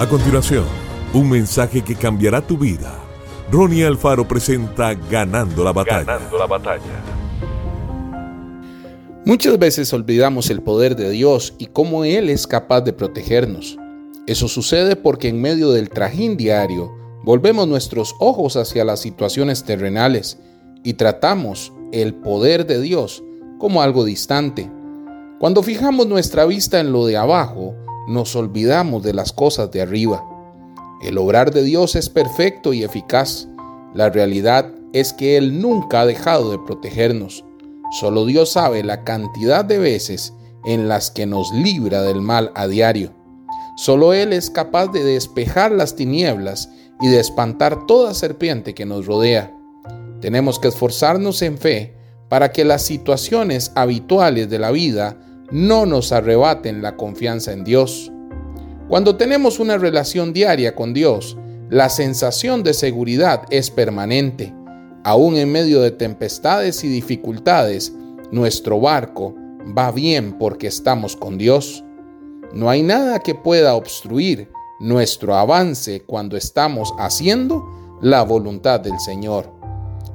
A continuación, un mensaje que cambiará tu vida. Ronnie Alfaro presenta Ganando la batalla. Ganando la batalla. Muchas veces olvidamos el poder de Dios y cómo Él es capaz de protegernos. Eso sucede porque en medio del trajín diario volvemos nuestros ojos hacia las situaciones terrenales y tratamos el poder de Dios como algo distante. Cuando fijamos nuestra vista en lo de abajo, nos olvidamos de las cosas de arriba. El obrar de Dios es perfecto y eficaz. La realidad es que Él nunca ha dejado de protegernos. Solo Dios sabe la cantidad de veces en las que nos libra del mal a diario. Solo Él es capaz de despejar las tinieblas y de espantar toda serpiente que nos rodea. Tenemos que esforzarnos en fe para que las situaciones habituales de la vida no nos arrebaten la confianza en Dios. Cuando tenemos una relación diaria con Dios, la sensación de seguridad es permanente. Aún en medio de tempestades y dificultades, nuestro barco va bien porque estamos con Dios. No hay nada que pueda obstruir nuestro avance cuando estamos haciendo la voluntad del Señor.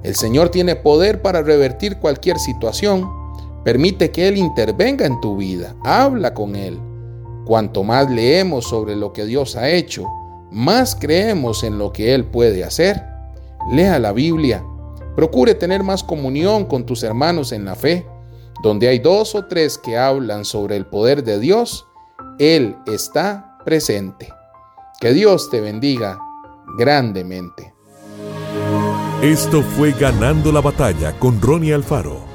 El Señor tiene poder para revertir cualquier situación Permite que Él intervenga en tu vida. Habla con Él. Cuanto más leemos sobre lo que Dios ha hecho, más creemos en lo que Él puede hacer. Lea la Biblia. Procure tener más comunión con tus hermanos en la fe. Donde hay dos o tres que hablan sobre el poder de Dios, Él está presente. Que Dios te bendiga grandemente. Esto fue Ganando la Batalla con Ronnie Alfaro.